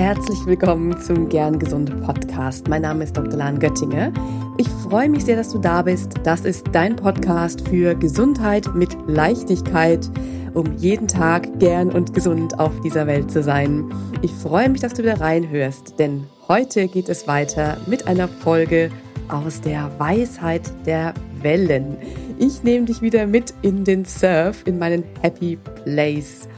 Herzlich willkommen zum Gern Gesunde Podcast. Mein Name ist Dr. Lahn Göttinger. Ich freue mich sehr, dass du da bist. Das ist dein Podcast für Gesundheit mit Leichtigkeit, um jeden Tag gern und gesund auf dieser Welt zu sein. Ich freue mich, dass du wieder reinhörst, denn heute geht es weiter mit einer Folge aus der Weisheit der Wellen. Ich nehme dich wieder mit in den Surf, in meinen Happy Place.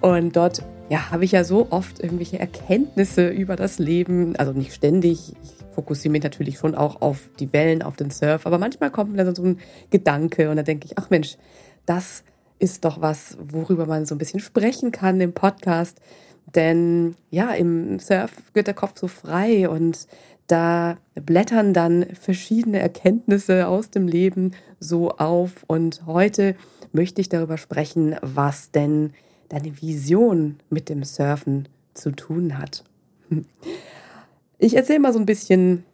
Und dort ja, habe ich ja so oft irgendwelche Erkenntnisse über das Leben, also nicht ständig. Ich fokussiere mich natürlich schon auch auf die Wellen, auf den Surf, aber manchmal kommt mir dann so ein Gedanke und da denke ich, ach Mensch, das ist doch was, worüber man so ein bisschen sprechen kann im Podcast. Denn ja, im Surf wird der Kopf so frei und da blättern dann verschiedene Erkenntnisse aus dem Leben so auf. Und heute möchte ich darüber sprechen, was denn deine Vision mit dem Surfen zu tun hat. Ich erzähle mal so ein bisschen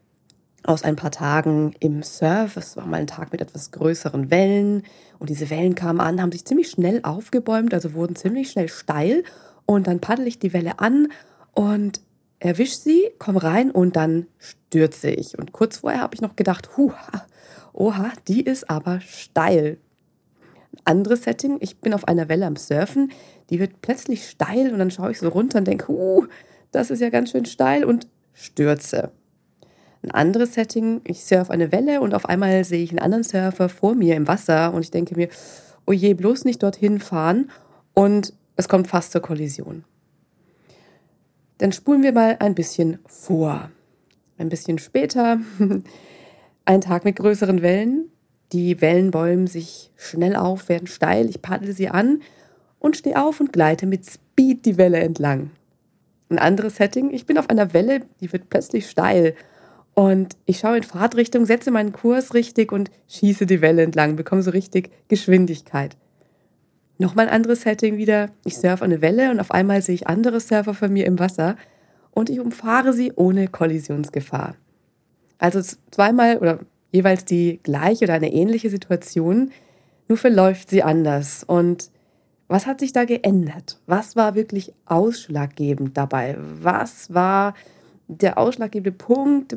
aus ein paar Tagen im Surf. Es war mal ein Tag mit etwas größeren Wellen und diese Wellen kamen an, haben sich ziemlich schnell aufgebäumt, also wurden ziemlich schnell steil und dann paddel ich die Welle an und erwische sie, komme rein und dann stürze ich. Und kurz vorher habe ich noch gedacht, huha, oha, die ist aber steil. Anderes Setting, ich bin auf einer Welle am Surfen, die wird plötzlich steil und dann schaue ich so runter und denke, uh, das ist ja ganz schön steil und stürze. Ein anderes Setting, ich surfe eine Welle und auf einmal sehe ich einen anderen Surfer vor mir im Wasser und ich denke mir, oh je, bloß nicht dorthin fahren und es kommt fast zur Kollision. Dann spulen wir mal ein bisschen vor. Ein bisschen später, ein Tag mit größeren Wellen. Die Wellen bäumen sich schnell auf, werden steil. Ich paddle sie an und stehe auf und gleite mit Speed die Welle entlang. Ein anderes Setting, ich bin auf einer Welle, die wird plötzlich steil und ich schaue in Fahrtrichtung, setze meinen Kurs richtig und schieße die Welle entlang, bekomme so richtig Geschwindigkeit. Nochmal ein anderes Setting wieder, ich surfe eine Welle und auf einmal sehe ich andere Surfer von mir im Wasser und ich umfahre sie ohne Kollisionsgefahr. Also zweimal oder jeweils die gleiche oder eine ähnliche Situation, nur verläuft sie anders und was hat sich da geändert? Was war wirklich ausschlaggebend dabei? Was war der ausschlaggebende Punkt?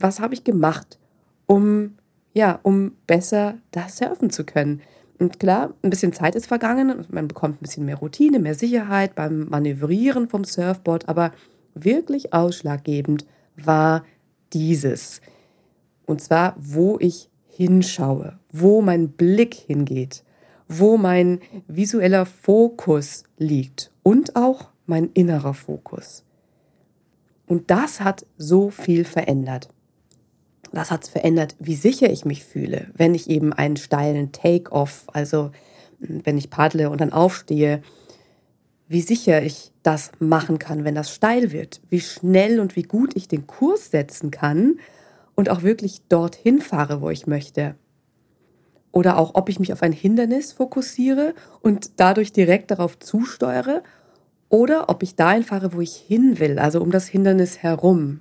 Was habe ich gemacht, um ja, um besser da surfen zu können? Und klar, ein bisschen Zeit ist vergangen, man bekommt ein bisschen mehr Routine, mehr Sicherheit beim Manövrieren vom Surfboard, aber wirklich ausschlaggebend war dieses. Und zwar, wo ich hinschaue, wo mein Blick hingeht wo mein visueller Fokus liegt und auch mein innerer Fokus. Und das hat so viel verändert. Das hat verändert, wie sicher ich mich fühle, wenn ich eben einen steilen Take-off, also hm, wenn ich paddle und dann aufstehe, wie sicher ich das machen kann, wenn das steil wird, wie schnell und wie gut ich den Kurs setzen kann und auch wirklich dorthin fahre, wo ich möchte oder auch ob ich mich auf ein Hindernis fokussiere und dadurch direkt darauf zusteuere oder ob ich dahin fahre, wo ich hin will, also um das Hindernis herum.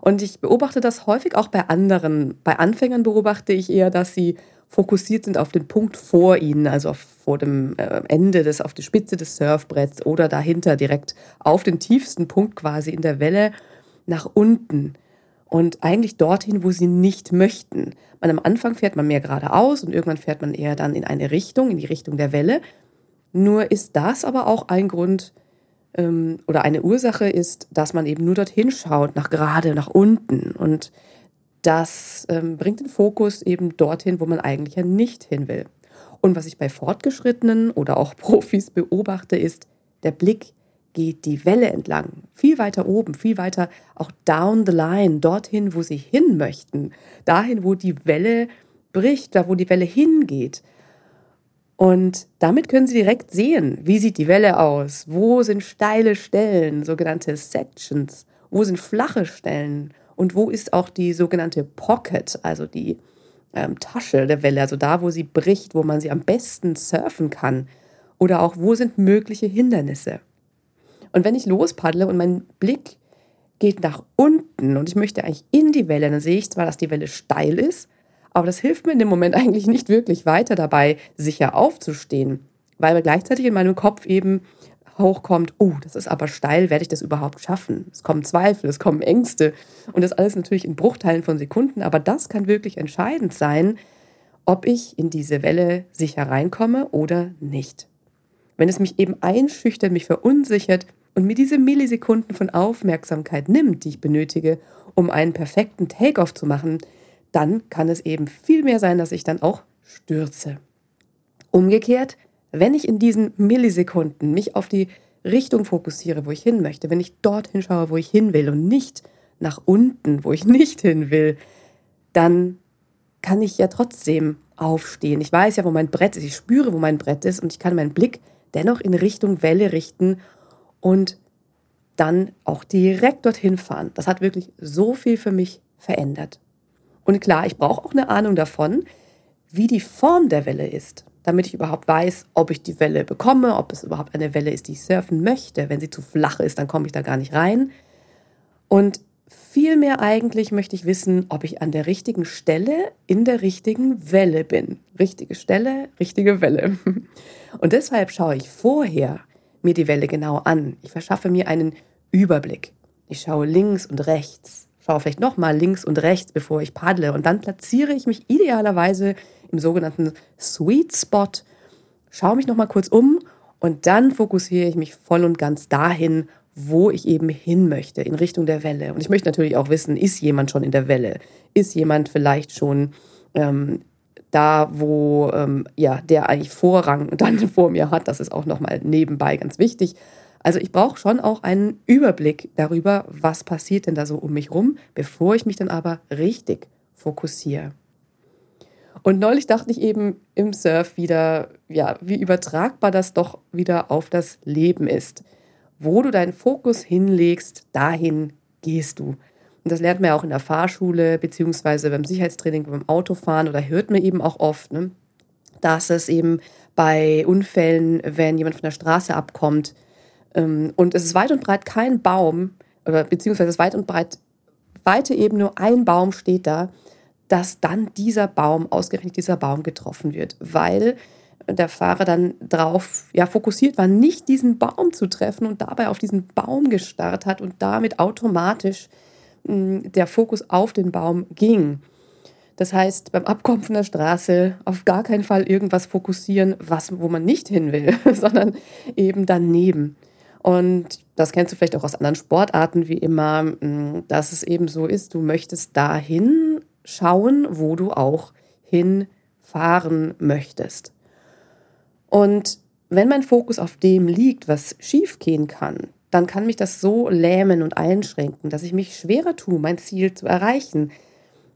Und ich beobachte das häufig auch bei anderen. Bei Anfängern beobachte ich eher, dass sie fokussiert sind auf den Punkt vor ihnen, also vor dem äh, Ende des, auf die Spitze des Surfbretts oder dahinter direkt auf den tiefsten Punkt quasi in der Welle nach unten und eigentlich dorthin, wo sie nicht möchten. Man am Anfang fährt man mehr geradeaus und irgendwann fährt man eher dann in eine Richtung, in die Richtung der Welle. Nur ist das aber auch ein Grund ähm, oder eine Ursache ist, dass man eben nur dorthin schaut, nach gerade, nach unten. Und das ähm, bringt den Fokus eben dorthin, wo man eigentlich ja nicht hin will. Und was ich bei Fortgeschrittenen oder auch Profis beobachte, ist, der Blick geht die Welle entlang, viel weiter oben, viel weiter auch down the line, dorthin, wo sie hin möchten, dahin, wo die Welle bricht, da wo die Welle hingeht. Und damit können Sie direkt sehen, wie sieht die Welle aus, wo sind steile Stellen, sogenannte Sections, wo sind flache Stellen und wo ist auch die sogenannte Pocket, also die ähm, Tasche der Welle, also da, wo sie bricht, wo man sie am besten surfen kann. Oder auch, wo sind mögliche Hindernisse. Und wenn ich lospaddle und mein Blick geht nach unten und ich möchte eigentlich in die Welle, dann sehe ich zwar, dass die Welle steil ist, aber das hilft mir in dem Moment eigentlich nicht wirklich weiter dabei, sicher aufzustehen, weil gleichzeitig in meinem Kopf eben hochkommt, oh, das ist aber steil, werde ich das überhaupt schaffen? Es kommen Zweifel, es kommen Ängste und das alles natürlich in Bruchteilen von Sekunden, aber das kann wirklich entscheidend sein, ob ich in diese Welle sicher reinkomme oder nicht. Wenn es mich eben einschüchtert, mich verunsichert und mir diese Millisekunden von Aufmerksamkeit nimmt, die ich benötige, um einen perfekten Take-off zu machen, dann kann es eben viel mehr sein, dass ich dann auch stürze. Umgekehrt, wenn ich in diesen Millisekunden mich auf die Richtung fokussiere, wo ich hin möchte, wenn ich dorthin schaue, wo ich hin will und nicht nach unten, wo ich nicht hin will, dann kann ich ja trotzdem aufstehen. Ich weiß ja, wo mein Brett ist, ich spüre, wo mein Brett ist und ich kann meinen Blick dennoch in Richtung Welle richten und dann auch direkt dorthin fahren. Das hat wirklich so viel für mich verändert. Und klar, ich brauche auch eine Ahnung davon, wie die Form der Welle ist, damit ich überhaupt weiß, ob ich die Welle bekomme, ob es überhaupt eine Welle ist, die ich surfen möchte. Wenn sie zu flach ist, dann komme ich da gar nicht rein. Und vielmehr eigentlich möchte ich wissen, ob ich an der richtigen Stelle in der richtigen Welle bin. Richtige Stelle, richtige Welle. Und deshalb schaue ich vorher mir die Welle genau an. Ich verschaffe mir einen Überblick. Ich schaue links und rechts schaue vielleicht nochmal links und rechts, bevor ich paddle. Und dann platziere ich mich idealerweise im sogenannten Sweet Spot, schaue mich nochmal kurz um und dann fokussiere ich mich voll und ganz dahin, wo ich eben hin möchte, in Richtung der Welle. Und ich möchte natürlich auch wissen, ist jemand schon in der Welle? Ist jemand vielleicht schon ähm, da, wo ähm, ja, der eigentlich Vorrang dann vor mir hat? Das ist auch nochmal nebenbei ganz wichtig. Also ich brauche schon auch einen Überblick darüber, was passiert denn da so um mich rum, bevor ich mich dann aber richtig fokussiere. Und neulich dachte ich eben im Surf wieder, ja, wie übertragbar das doch wieder auf das Leben ist. Wo du deinen Fokus hinlegst, dahin gehst du. Das lernt man ja auch in der Fahrschule, beziehungsweise beim Sicherheitstraining, beim Autofahren oder hört man eben auch oft, ne, dass es eben bei Unfällen, wenn jemand von der Straße abkommt, ähm, und es ist weit und breit kein Baum, oder beziehungsweise es ist weit und breit, weite eben nur ein Baum steht da, dass dann dieser Baum, ausgerechnet dieser Baum getroffen wird, weil der Fahrer dann darauf ja, fokussiert war, nicht diesen Baum zu treffen und dabei auf diesen Baum gestarrt hat und damit automatisch der Fokus auf den Baum ging. Das heißt, beim Abkommen von der Straße auf gar keinen Fall irgendwas fokussieren, was, wo man nicht hin will, sondern eben daneben. Und das kennst du vielleicht auch aus anderen Sportarten, wie immer, mm, dass es eben so ist, du möchtest dahin schauen, wo du auch hinfahren möchtest. Und wenn mein Fokus auf dem liegt, was schiefgehen kann, dann kann mich das so lähmen und einschränken, dass ich mich schwerer tue, mein Ziel zu erreichen,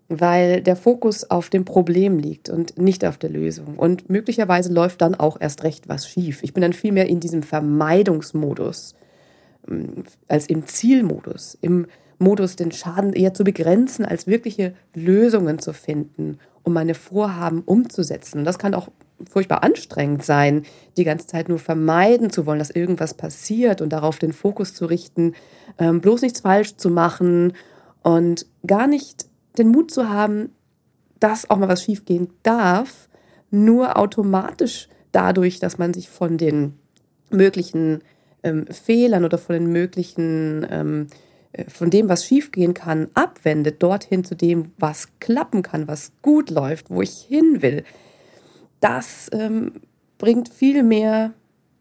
weil der Fokus auf dem Problem liegt und nicht auf der Lösung. Und möglicherweise läuft dann auch erst recht was schief. Ich bin dann viel mehr in diesem Vermeidungsmodus ähm, als im Zielmodus, im Modus, den Schaden eher zu begrenzen, als wirkliche Lösungen zu finden, um meine Vorhaben umzusetzen. Und das kann auch furchtbar anstrengend sein, die ganze Zeit nur vermeiden zu wollen, dass irgendwas passiert und darauf den Fokus zu richten, ähm, bloß nichts falsch zu machen und gar nicht den Mut zu haben, dass auch mal was schiefgehen darf, nur automatisch dadurch, dass man sich von den möglichen ähm, Fehlern oder von den möglichen, ähm, äh, von dem, was schiefgehen kann, abwendet, dorthin zu dem, was klappen kann, was gut läuft, wo ich hin will, das ähm, bringt viel mehr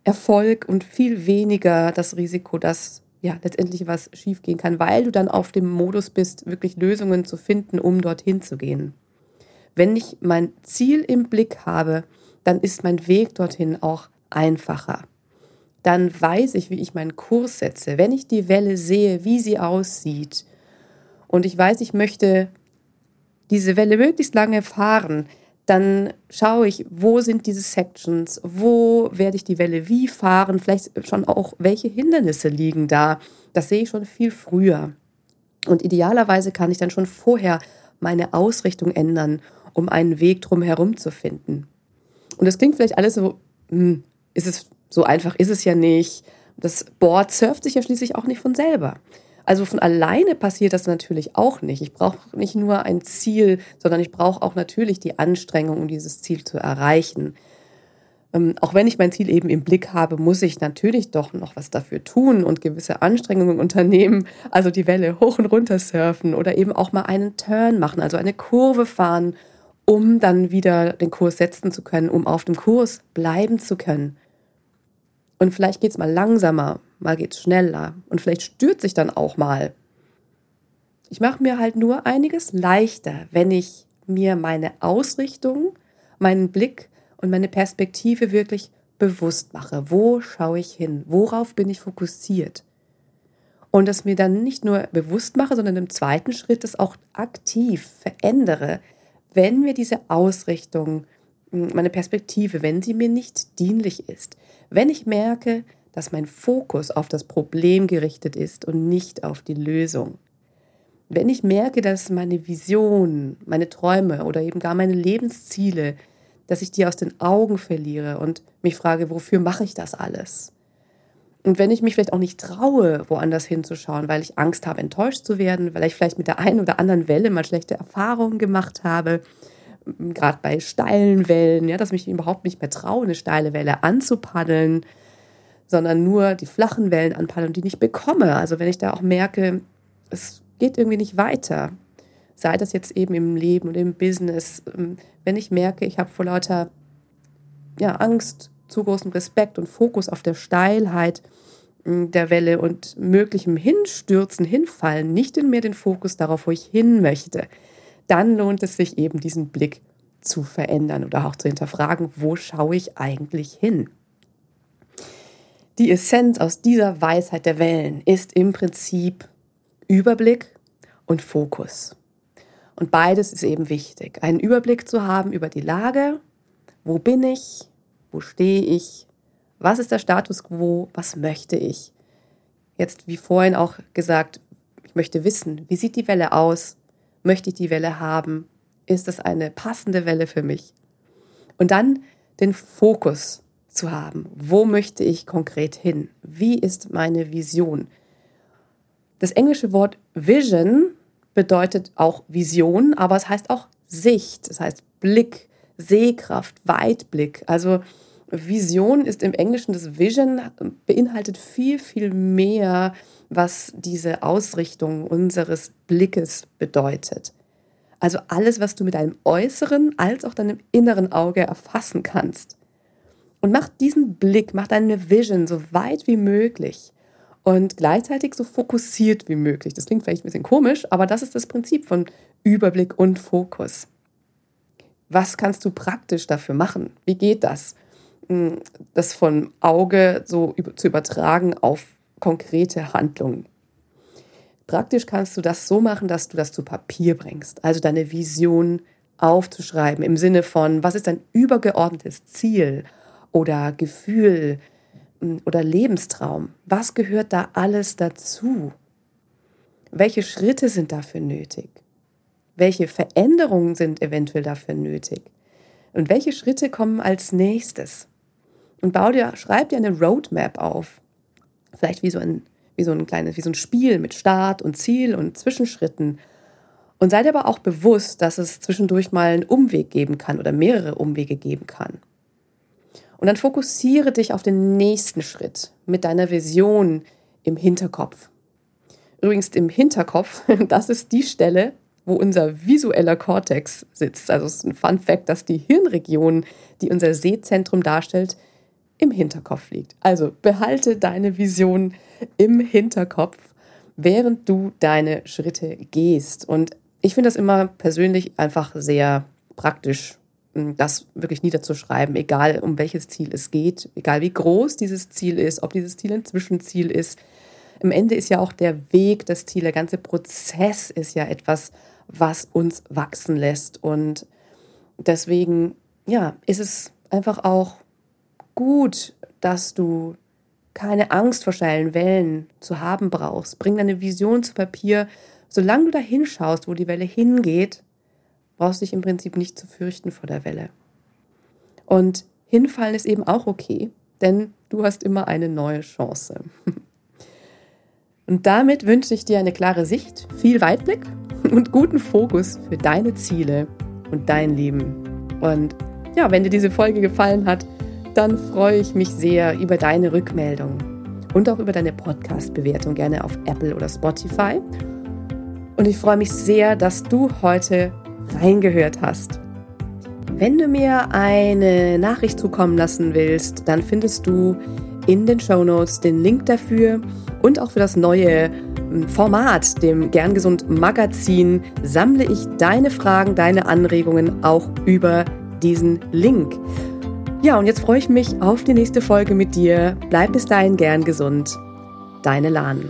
Erfolg und viel weniger das Risiko, dass ja letztendlich was schiefgehen kann, weil du dann auf dem Modus bist, wirklich Lösungen zu finden, um dorthin zu gehen. Wenn ich mein Ziel im Blick habe, dann ist mein Weg dorthin auch einfacher. Dann weiß ich, wie ich meinen Kurs setze. Wenn ich die Welle sehe, wie sie aussieht und ich weiß, ich möchte diese Welle möglichst lange fahren, dann schaue ich, wo sind diese Sections, wo werde ich die Welle wie fahren, vielleicht schon auch, welche Hindernisse liegen da. Das sehe ich schon viel früher. Und idealerweise kann ich dann schon vorher meine Ausrichtung ändern, um einen Weg drumherum zu finden. Und das klingt vielleicht alles so, hm, ist es so einfach, ist es ja nicht. Das Board surft sich ja schließlich auch nicht von selber. Also von alleine passiert das natürlich auch nicht. Ich brauche nicht nur ein Ziel, sondern ich brauche auch natürlich die Anstrengung, um dieses Ziel zu erreichen. Ähm, auch wenn ich mein Ziel eben im Blick habe, muss ich natürlich doch noch was dafür tun und gewisse Anstrengungen unternehmen, also die Welle hoch und runter surfen oder eben auch mal einen Turn machen, also eine Kurve fahren, um dann wieder den Kurs setzen zu können, um auf dem Kurs bleiben zu können. Und vielleicht geht es mal langsamer, mal geht es schneller und vielleicht stürzt sich dann auch mal. Ich mache mir halt nur einiges leichter, wenn ich mir meine Ausrichtung, meinen Blick und meine Perspektive wirklich bewusst mache. Wo schaue ich hin? Worauf bin ich fokussiert? Und das mir dann nicht nur bewusst mache, sondern im zweiten Schritt das auch aktiv verändere, wenn mir diese Ausrichtung, hm, meine Perspektive, wenn sie mir nicht dienlich ist. Wenn ich merke, dass mein Fokus auf das Problem gerichtet ist und nicht auf die Lösung. Wenn ich merke, dass meine Vision, meine Träume oder eben gar meine Lebensziele dass ich die aus den Augen verliere und mich frage, wofür mache ich das alles? Und wenn ich mich vielleicht auch nicht traue, woanders hinzuschauen, weil ich Angst habe, enttäuscht zu werden, weil ich vielleicht mit der einen oder anderen Welle mal schlechte Erfahrungen gemacht habe, gerade bei steilen Wellen, ja, dass ich mich überhaupt nicht mehr traue, eine steile Welle anzupaddeln, sondern nur die flachen Wellen anpaddeln und die nicht bekomme. Also wenn ich da auch merke, es geht irgendwie nicht weiter, sei das jetzt eben im Leben und im Business, ähm, wenn ich merke, ich habe vor lauter ja, Angst, zu großem Respekt und Fokus auf der Steilheit hm, der Welle und möglichem Hinstürzen, Hinfallen, nicht in mir den Fokus darauf, wo ich hin möchte, dann lohnt es sich eben diesen Blick zu verändern oder auch zu hinterfragen, wo schaue ich eigentlich hin? Die Essenz aus dieser Weisheit der Wellen ist im Prinzip Überblick und Fokus. Und beides ist eben wichtig. Einen Überblick zu haben über die Lage, wo bin ich, wo stehe ich, was ist der Status quo, was möchte ich. Jetzt, wie vorhin auch gesagt, ich möchte wissen, wie sieht die Welle aus, möchte ich die Welle haben, ist das eine passende Welle für mich. Und dann den Fokus zu haben, wo möchte ich konkret hin, wie ist meine Vision. Das englische Wort Vision bedeutet auch Vision, aber es heißt auch Sicht, es heißt Blick, Sehkraft, Weitblick. Also Vision ist im Englischen das Vision, beinhaltet viel, viel mehr, was diese Ausrichtung unseres Blickes bedeutet. Also alles, was du mit deinem äußeren als auch deinem inneren Auge erfassen kannst. Und mach diesen Blick, mach deine Vision so weit wie möglich und gleichzeitig so fokussiert wie möglich. Das klingt vielleicht ein bisschen komisch, aber das ist das Prinzip von Überblick und Fokus. Was kannst du praktisch dafür machen? Wie geht das? Hm, das von Auge so zu übertragen auf konkrete Handlungen. Praktisch kannst du das so machen, dass du das zu Papier bringst, also deine Vision aufzuschreiben im Sinne von, was ist dein übergeordnetes Ziel oder Gefühl, oder Lebenstraum? Was gehört da alles dazu? Welche Schritte sind dafür nötig? Welche Veränderungen sind eventuell dafür nötig? Und welche Schritte kommen als nächstes? Und bau dir, schreib dir eine Roadmap auf. Vielleicht wie so ein, wie so ein kleines, wie so ein Spiel mit Start und Ziel und Zwischenschritten. Und sei dir aber auch bewusst, dass es zwischendurch mal einen Umweg geben kann oder mehrere Umwege geben kann. Und dann fokussiere dich auf den nächsten Schritt mit deiner Vision im Hinterkopf. Übrigens im Hinterkopf, das ist die Stelle, wo unser visueller Kortex sitzt. Also es ist ein Fun Fact, dass die Hirnregion, die unser Sehzentrum darstellt, im Hinterkopf liegt. Also behalte deine Vision im Hinterkopf, während du deine Schritte gehst. Und ich finde das immer persönlich einfach sehr praktisch das wirklich niederzuschreiben, egal um welches Ziel es geht, egal wie groß dieses Ziel ist, ob dieses Ziel ein Zwischenziel ist. Am Ende ist ja auch der Weg das Ziel, der ganze Prozess ist ja etwas, was uns wachsen lässt. Und deswegen, ja, ist es einfach auch gut, dass du keine Angst vor steilen Wellen zu haben brauchst. Bring deine Vision zu Papier. Solange du da hinschaust, wo die Welle hingeht, brauchst dich im Prinzip nicht zu fürchten vor der Welle. Und hinfallen ist eben auch okay, denn du hast immer eine neue Chance. Und damit wünsche ich dir eine klare Sicht, viel Weitblick und guten Fokus für deine Ziele und dein Leben. Und ja, wenn dir diese Folge gefallen hat, dann freue ich mich sehr über deine Rückmeldung und auch über deine Podcast-Bewertung, gerne auf Apple oder Spotify. Und ich freue mich sehr, dass du heute reingehört hast. Wenn du mir eine Nachricht zukommen lassen willst, dann findest du in den Show Notes den Link dafür und auch für das neue hm, Format, dem Gern Gesund Magazin, sammle ich deine Fragen, deine Anregungen auch über diesen Link. Ja, und jetzt freue ich mich auf die nächste Folge mit dir. Bleib bis dahin gern gesund. Deine Lahn.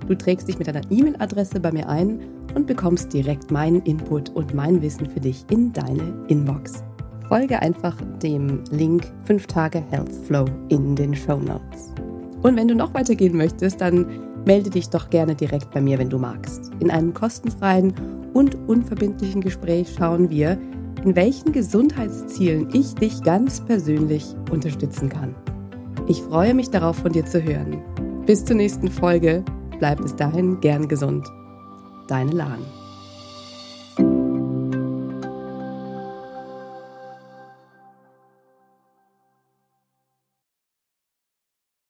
Du trägst dich mit deiner E-Mail-Adresse bei mir ein und bekommst direkt meinen Input und mein Wissen für dich in deine Inbox. Folge einfach dem Link 5 Tage Health Flow in den Show Notes. Und wenn du noch weitergehen möchtest, dann melde dich doch gerne direkt bei mir, wenn du magst. In einem kostenfreien und unverbindlichen Gespräch schauen wir, in welchen Gesundheitszielen ich dich ganz persönlich unterstützen kann. Ich freue mich darauf, von dir zu hören. Bis zur nächsten Folge. Bleib bis dahin gern gesund deine Lahn.